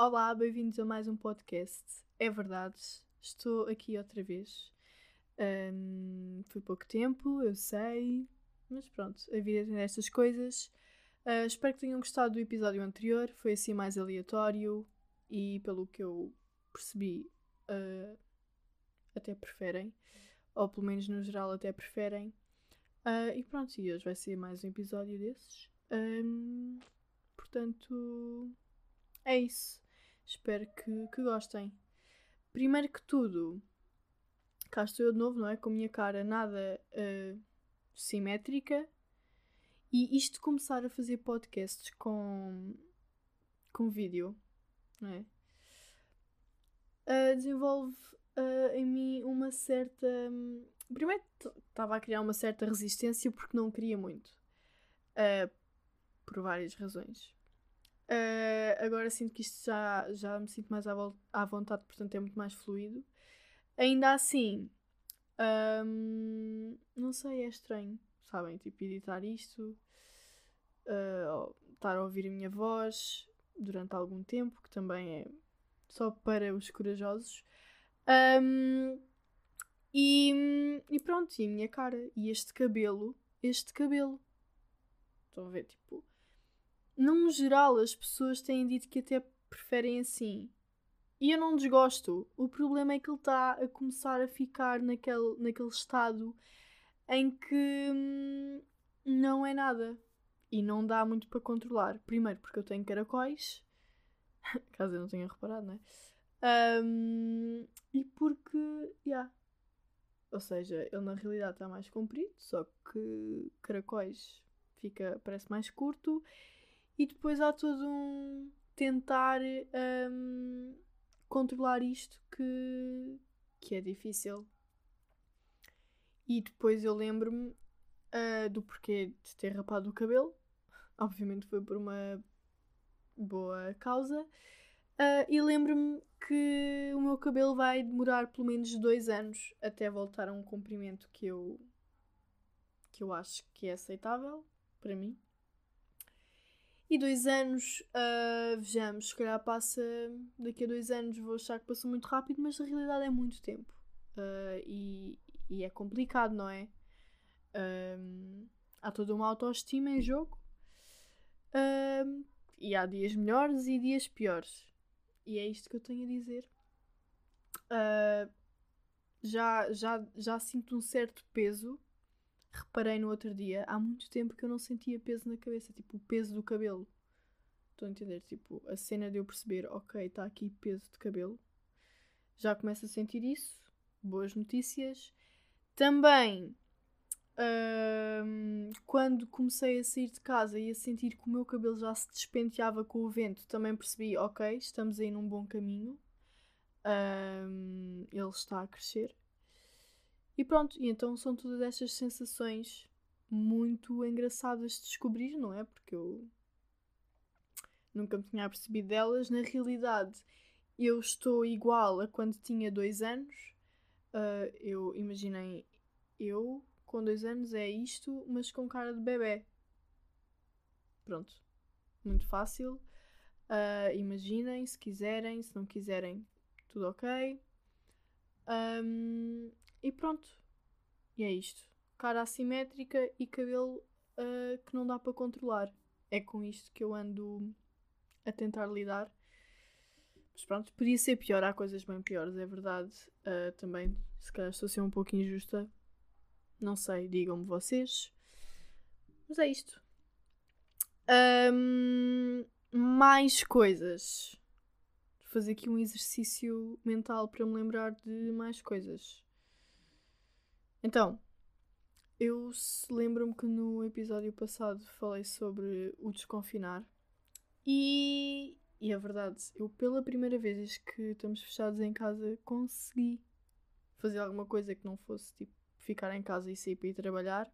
Olá, bem-vindos a mais um podcast. É verdade, estou aqui outra vez. Um, foi pouco tempo, eu sei, mas pronto, a vida tem estas coisas. Uh, espero que tenham gostado do episódio anterior, foi assim mais aleatório e, pelo que eu percebi, uh, até preferem, ou pelo menos no geral, até preferem. Uh, e pronto, e hoje vai ser mais um episódio desses. Um, portanto, é isso. Espero que, que gostem. Primeiro que tudo, cá estou eu de novo, não é? Com a minha cara nada uh, simétrica. E isto de começar a fazer podcasts com, com vídeo, não é? Uh, desenvolve uh, em mim uma certa. Primeiro estava a criar uma certa resistência porque não queria muito. por várias razões. Uh, agora sinto que isto já, já me sinto mais à, à vontade, portanto é muito mais fluido. Ainda assim, um, não sei, é estranho, sabem? Tipo, editar isto, uh, estar a ouvir a minha voz durante algum tempo, que também é só para os corajosos. Um, e, e pronto, e a minha cara. E este cabelo, este cabelo. Estão a ver, tipo, num geral, as pessoas têm dito que até preferem assim. E eu não desgosto. O problema é que ele está a começar a ficar naquele, naquele estado em que hum, não é nada. E não dá muito para controlar. Primeiro porque eu tenho caracóis. Caso eu não tenha reparado, não é? Um, e porque, yeah. Ou seja, ele na realidade está mais comprido, só que caracóis fica, parece mais curto e depois há todo um tentar um, controlar isto que, que é difícil. E depois eu lembro-me uh, do porquê de ter rapado o cabelo. Obviamente foi por uma boa causa. Uh, e lembro-me que o meu cabelo vai demorar pelo menos dois anos até voltar a um comprimento que eu que eu acho que é aceitável para mim. E dois anos, uh, vejamos, se calhar passa. Daqui a dois anos vou achar que passou muito rápido, mas na realidade é muito tempo. Uh, e, e, é complicado, não é? Uh, há toda uma autoestima em jogo. e há dias melhores e dias piores. E é isto que eu tenho a dizer. já, já, já sinto um certo peso reparei no outro dia, há muito tempo que eu não sentia peso na cabeça, tipo o peso do cabelo. Estou a entender? Tipo, a cena de eu perceber, ok, está aqui peso de cabelo. Já começo a sentir isso. Boas notícias. Também, hum, quando comecei a sair de casa e a sentir que o meu cabelo já se despenteava com o vento, também percebi, ok, estamos aí num bom caminho. Hum, ele está a crescer. E pronto, e então são todas estas sensações muito engraçadas de descobrir, não é? Porque eu nunca me tinha percebido delas. Na realidade, eu estou igual a quando tinha dois anos. Uh, eu imaginei eu com dois anos é isto, mas com cara de bebê. Pronto, muito fácil. Uh, imaginem, se quiserem, se não quiserem, tudo ok. Um, e pronto. E é isto. Cara assimétrica e cabelo uh, que não dá para controlar. É com isto que eu ando a tentar lidar. Mas pronto, podia ser pior. Há coisas bem piores, é verdade. Uh, também, se calhar estou a ser um pouco injusta. Não sei, digam-me vocês. Mas é isto. Um, mais coisas. Vou fazer aqui um exercício mental para me lembrar de mais coisas. Então, eu lembro-me que no episódio passado falei sobre o desconfinar e, e é verdade, eu pela primeira vez que estamos fechados em casa consegui fazer alguma coisa que não fosse tipo ficar em casa e sair para ir trabalhar.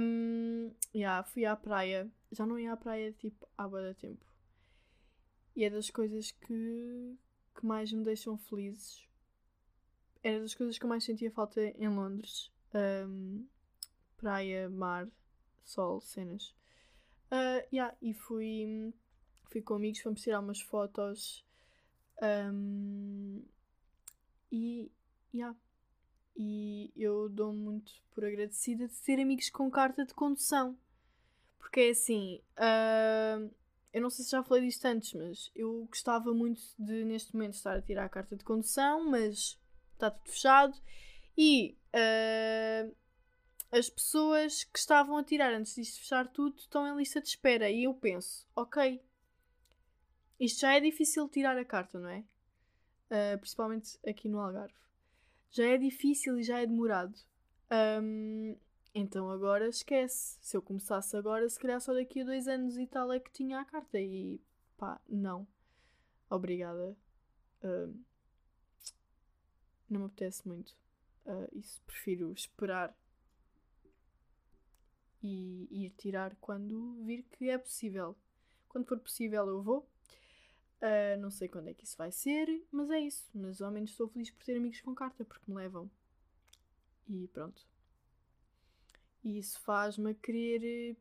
Um, yeah, fui à praia, já não ia à praia tipo há bastante tempo. E é das coisas que, que mais me deixam felizes era das coisas que eu mais sentia falta em Londres. Um, praia, mar, sol, cenas. Uh, yeah, e fui, fui com amigos, fomos tirar umas fotos. Um, e, yeah. e eu dou muito por agradecida de ter amigos com carta de condução. Porque é assim, uh, eu não sei se já falei disto antes, mas eu gostava muito de neste momento estar a tirar a carta de condução, mas está tudo fechado. E uh, as pessoas que estavam a tirar antes disto fechar tudo estão em lista de espera. E eu penso, ok, isto já é difícil tirar a carta, não é? Uh, principalmente aqui no Algarve. Já é difícil e já é demorado. Um, então agora esquece. Se eu começasse agora, se calhar só daqui a dois anos e tal é que tinha a carta. E pá, não. Obrigada. Uh, não me apetece muito. Uh, isso prefiro esperar e ir tirar quando vir que é possível. Quando for possível, eu vou. Uh, não sei quando é que isso vai ser, mas é isso. Mas ao menos estou feliz por ter amigos com carta, porque me levam. E pronto. E isso faz-me querer.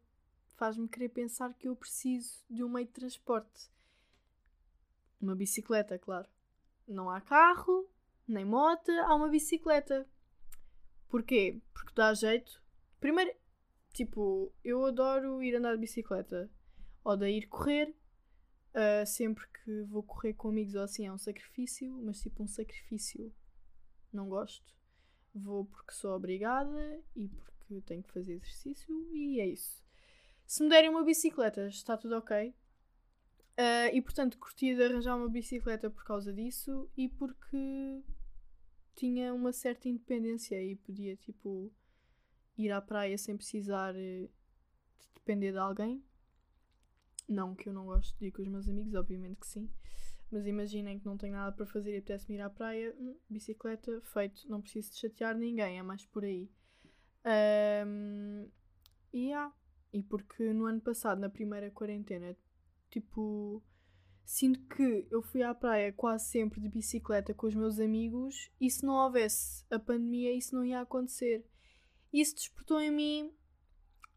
faz-me querer pensar que eu preciso de um meio de transporte. Uma bicicleta, claro. Não há carro, nem moto, há uma bicicleta. Porquê? Porque dá jeito. Primeiro, Tipo, eu adoro ir andar de bicicleta. De ir correr. Uh, sempre que vou correr com amigos ou assim é um sacrifício, mas tipo um sacrifício não gosto. Vou porque sou obrigada e porque tenho que fazer exercício e é isso. Se me derem uma bicicleta, está tudo ok. Uh, e portanto curti de arranjar uma bicicleta por causa disso e porque tinha uma certa independência e podia tipo ir à praia sem precisar eh, de depender de alguém. Não que eu não gosto de ir com os meus amigos, obviamente que sim. Mas imaginem que não tenho nada para fazer e apetece-me ir à praia, hum, bicicleta, feito, não preciso de chatear ninguém, é mais por aí. Um, e yeah. E porque no ano passado, na primeira quarentena, tipo, sinto que eu fui à praia quase sempre de bicicleta com os meus amigos e se não houvesse a pandemia, isso não ia acontecer. Isso despertou em mim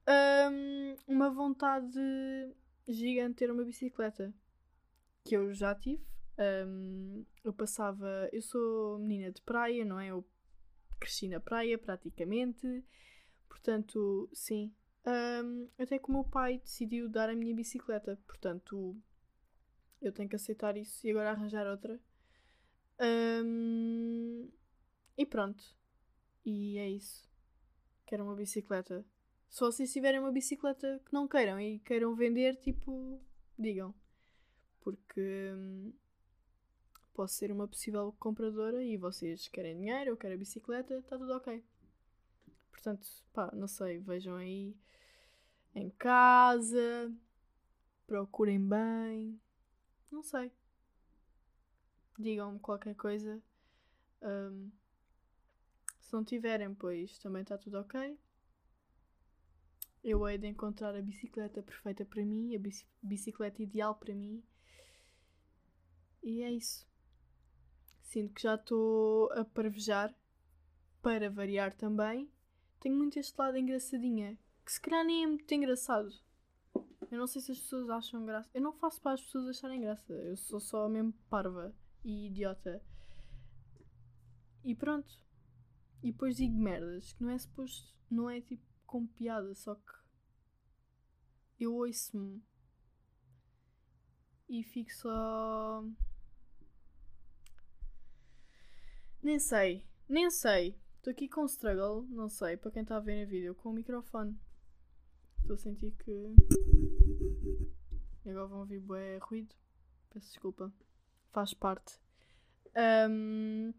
um, uma vontade gigante de ter uma bicicleta. Que eu já tive. Um, eu passava. Eu sou menina de praia, não é? Eu cresci na praia praticamente. Portanto, sim. Um, até que o meu pai decidiu dar a minha bicicleta. Portanto, eu tenho que aceitar isso e agora arranjar outra. Um, e pronto. E é isso quero uma bicicleta. Se vocês tiverem uma bicicleta que não queiram e queiram vender, tipo, digam. Porque hum, posso ser uma possível compradora e vocês querem dinheiro, eu quero a bicicleta, está tudo ok. Portanto, pá, não sei, vejam aí em casa, procurem bem, não sei. Digam-me qualquer coisa. Um, se não tiverem, pois também está tudo ok. Eu hei de encontrar a bicicleta perfeita para mim, a bicicleta ideal para mim. E é isso. Sinto que já estou a parvejar para variar também. Tenho muito este lado engraçadinha, que se calhar nem é muito engraçado. Eu não sei se as pessoas acham graça. Eu não faço para as pessoas acharem graça. Eu sou só mesmo parva e idiota. E pronto. E depois digo merdas que não é suposto, não é tipo com piada, só que eu ouço-me e fico só. Nem sei, nem sei. Estou aqui com um struggle, não sei, para quem está a ver no vídeo, com o microfone. Estou a sentir que. E agora vão ouvir bué ruído. Peço desculpa. Faz parte. Um,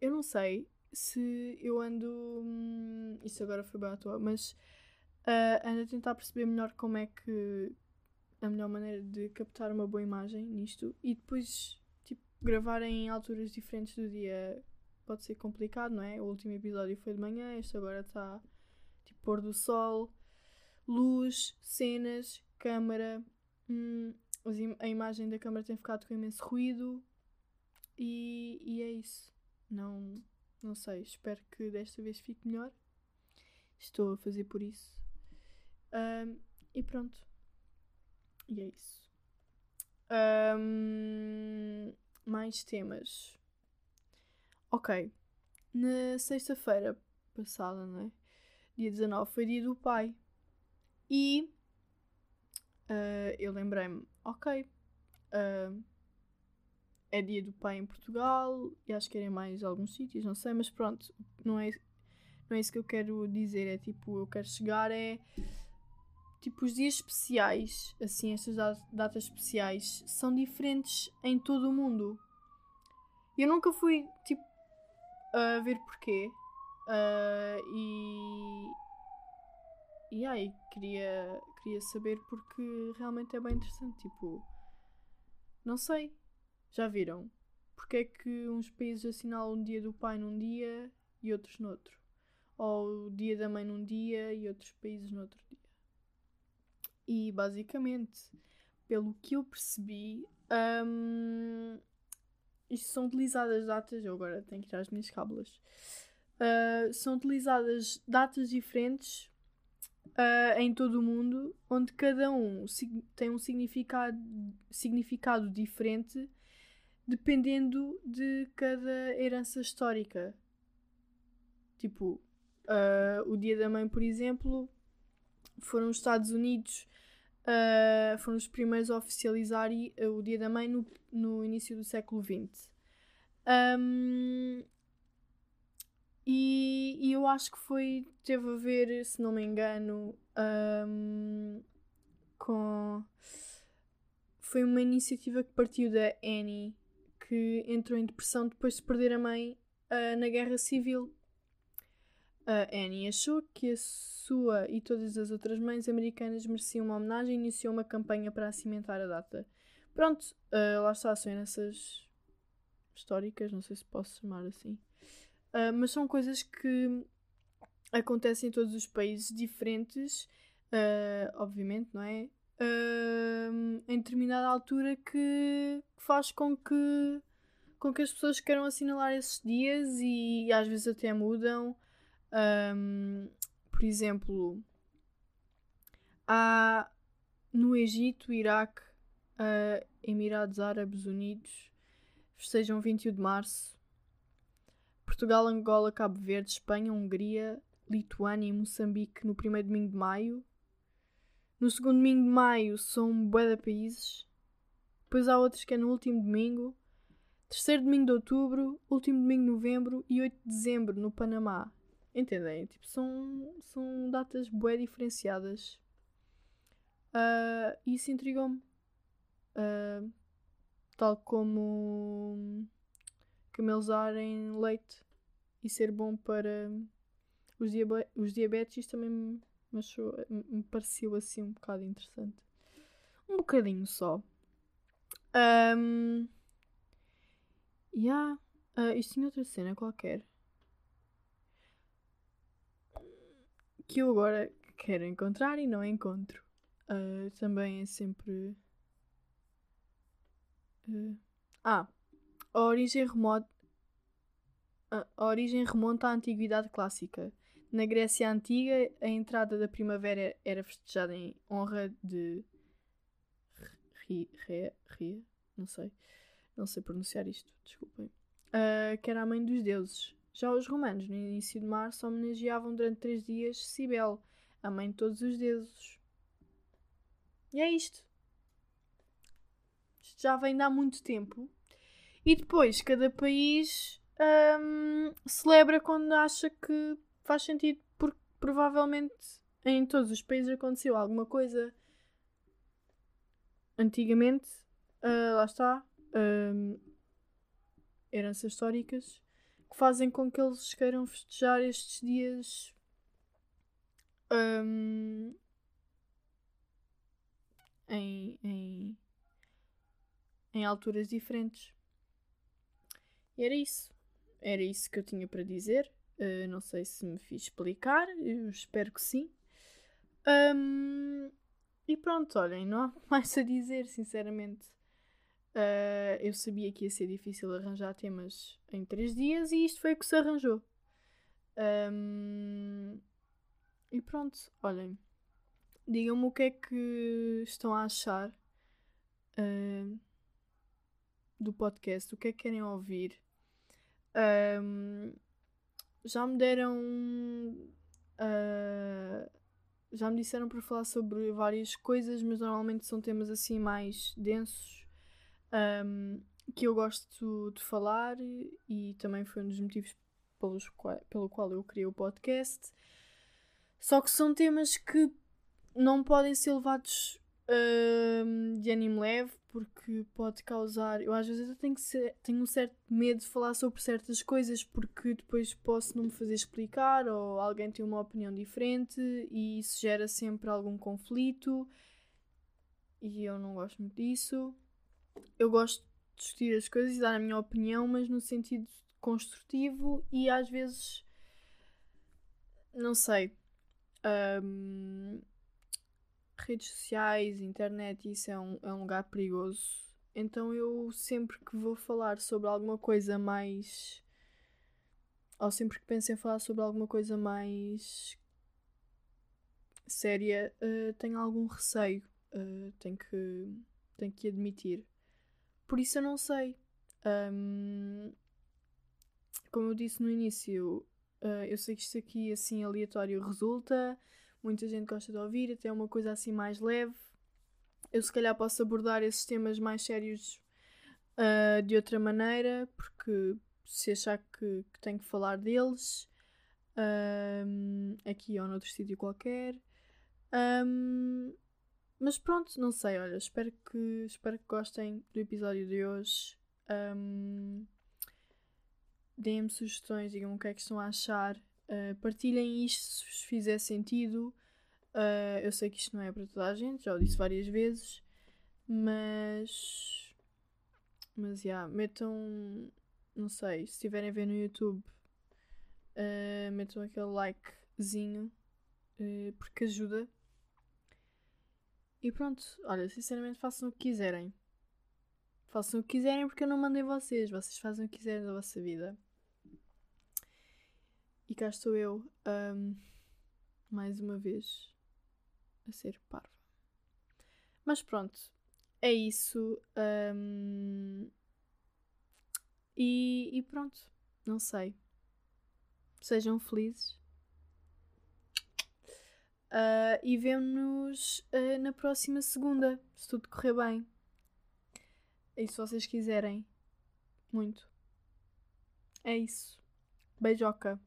eu não sei se eu ando. Hum, isso agora foi bem à toa, mas uh, ando a tentar perceber melhor como é que. a melhor maneira de captar uma boa imagem nisto e depois, tipo, gravar em alturas diferentes do dia pode ser complicado, não é? O último episódio foi de manhã, este agora está tipo pôr do sol, luz, cenas, câmara. Hum, a imagem da câmara tem ficado com imenso ruído e, e é isso. Não, não sei, espero que desta vez fique melhor. Estou a fazer por isso. Um, e pronto. E é isso. Um, mais temas. Ok. Na sexta-feira passada, não é? Dia 19 foi dia do pai. E uh, eu lembrei-me, ok, uh, é dia do pai em Portugal e acho que era em mais alguns sítios, não sei, mas pronto, não é, não é isso que eu quero dizer, é tipo, eu quero chegar é tipo os dias especiais, assim, estas datas especiais são diferentes em todo o mundo. Eu nunca fui tipo a ver porquê. Uh, e e aí queria queria saber porque realmente é bem interessante tipo não sei já viram? Porque é que uns países assinalam o dia do pai num dia e outros noutro? Ou o dia da mãe num dia e outros países noutro dia? E basicamente pelo que eu percebi um, isto são utilizadas datas eu agora tenho que tirar as minhas cábulas uh, são utilizadas datas diferentes uh, em todo o mundo, onde cada um tem um significado, significado diferente dependendo de cada herança histórica. Tipo, uh, o Dia da Mãe, por exemplo, foram os Estados Unidos, uh, foram os primeiros a oficializar o Dia da Mãe no, no início do século XX. Um, e, e, eu acho que foi. teve a ver, se não me engano, um, com. Foi uma iniciativa que partiu da Annie, que entrou em depressão depois de perder a mãe uh, na Guerra Civil. A Annie achou que a sua e todas as outras mães americanas mereciam uma homenagem e iniciou uma campanha para cimentar a data. Pronto, uh, lá está, são essas históricas, não sei se posso chamar assim. Uh, mas são coisas que acontecem em todos os países diferentes, uh, obviamente, não é? Uh, em determinada altura que faz com que, com que as pessoas queiram assinalar esses dias e, e às vezes até mudam. Um, por exemplo, há no Egito, Iraque, uh, Emirados Árabes Unidos, festejam 21 de março Portugal, Angola, Cabo Verde, Espanha, Hungria, Lituânia e Moçambique no primeiro domingo de maio. No segundo domingo de maio são bué de países. Depois há outros que é no último domingo. Terceiro domingo de outubro, último domingo de novembro e 8 de dezembro no Panamá. Entendem? Tipo, são, são datas bué diferenciadas. Uh, isso intrigou-me. Uh, tal como camelzarem leite e ser bom para os, diabe os diabetes também me, achou, me pareceu assim um bocado interessante. Um bocadinho só. Um, yeah. Uh, isto tinha outra cena qualquer. Que eu agora quero encontrar e não encontro. Uh, também é sempre. Uh, ah, a origem remota. A origem remonta à Antiguidade Clássica. Na Grécia Antiga, a entrada da primavera era festejada em honra de Ria, Ria, não sei, não sei pronunciar isto, desculpem, uh, que era a mãe dos deuses. Já os romanos, no início de março, homenageavam durante três dias Cibele, a mãe de todos os deuses. E é isto. Isto já vem de há muito tempo e depois cada país um, celebra quando acha que faz sentido, porque provavelmente em todos os países aconteceu alguma coisa antigamente, uh, lá está, um, heranças históricas, que fazem com que eles queiram festejar estes dias um, em, em, em alturas diferentes. E era isso. Era isso que eu tinha para dizer. Uh, não sei se me fiz explicar, eu espero que sim. Um, e pronto, olhem, não há mais a dizer, sinceramente. Uh, eu sabia que ia ser difícil arranjar temas em três dias e isto foi o que se arranjou. Um, e pronto, olhem. digam-me o que é que estão a achar uh, do podcast, o que é que querem ouvir. Um, já me deram. Uh, já me disseram para falar sobre várias coisas, mas normalmente são temas assim mais densos um, que eu gosto de falar e também foi um dos motivos pelos qual, pelo qual eu criei o podcast. Só que são temas que não podem ser levados uh, de ânimo leve porque pode causar. Eu às vezes eu tenho, ser, tenho um certo medo de falar sobre certas coisas porque depois posso não me fazer explicar ou alguém tem uma opinião diferente e isso gera sempre algum conflito e eu não gosto muito disso. Eu gosto de discutir as coisas e dar a minha opinião, mas no sentido construtivo e às vezes não sei. Um, redes sociais, internet, isso é um, é um lugar perigoso. Então eu sempre que vou falar sobre alguma coisa mais. Ou sempre que penso em falar sobre alguma coisa mais séria, uh, tenho algum receio. Uh, tenho, que, tenho que admitir. Por isso eu não sei. Um, como eu disse no início, uh, eu sei que isto aqui assim aleatório resulta muita gente gosta de ouvir, até uma coisa assim mais leve. Eu se calhar posso abordar esses temas mais sérios uh, de outra maneira, porque se achar que, que tenho que falar deles um, aqui ou noutro sítio qualquer. Um, mas pronto, não sei, olha, espero que, espero que gostem do episódio de hoje. Um, Deem-me sugestões, digam-me o que é que estão a achar. Uh, partilhem isto se vos fizer sentido. Uh, eu sei que isto não é para toda a gente, já o disse várias vezes, mas. Mas já, yeah, metam. Não sei, se estiverem a ver no YouTube, uh, metam aquele likezinho, porque ajuda. E pronto, olha, sinceramente façam o que quiserem. Façam o que quiserem porque eu não mandei vocês, vocês fazem o que quiserem da vossa vida. E cá estou eu, um, mais uma vez, a ser parva. Mas pronto, é isso. Um, e, e pronto, não sei. Sejam felizes. Uh, e vemo-nos uh, na próxima segunda, se tudo correr bem. E se vocês quiserem. Muito. É isso. Beijoca.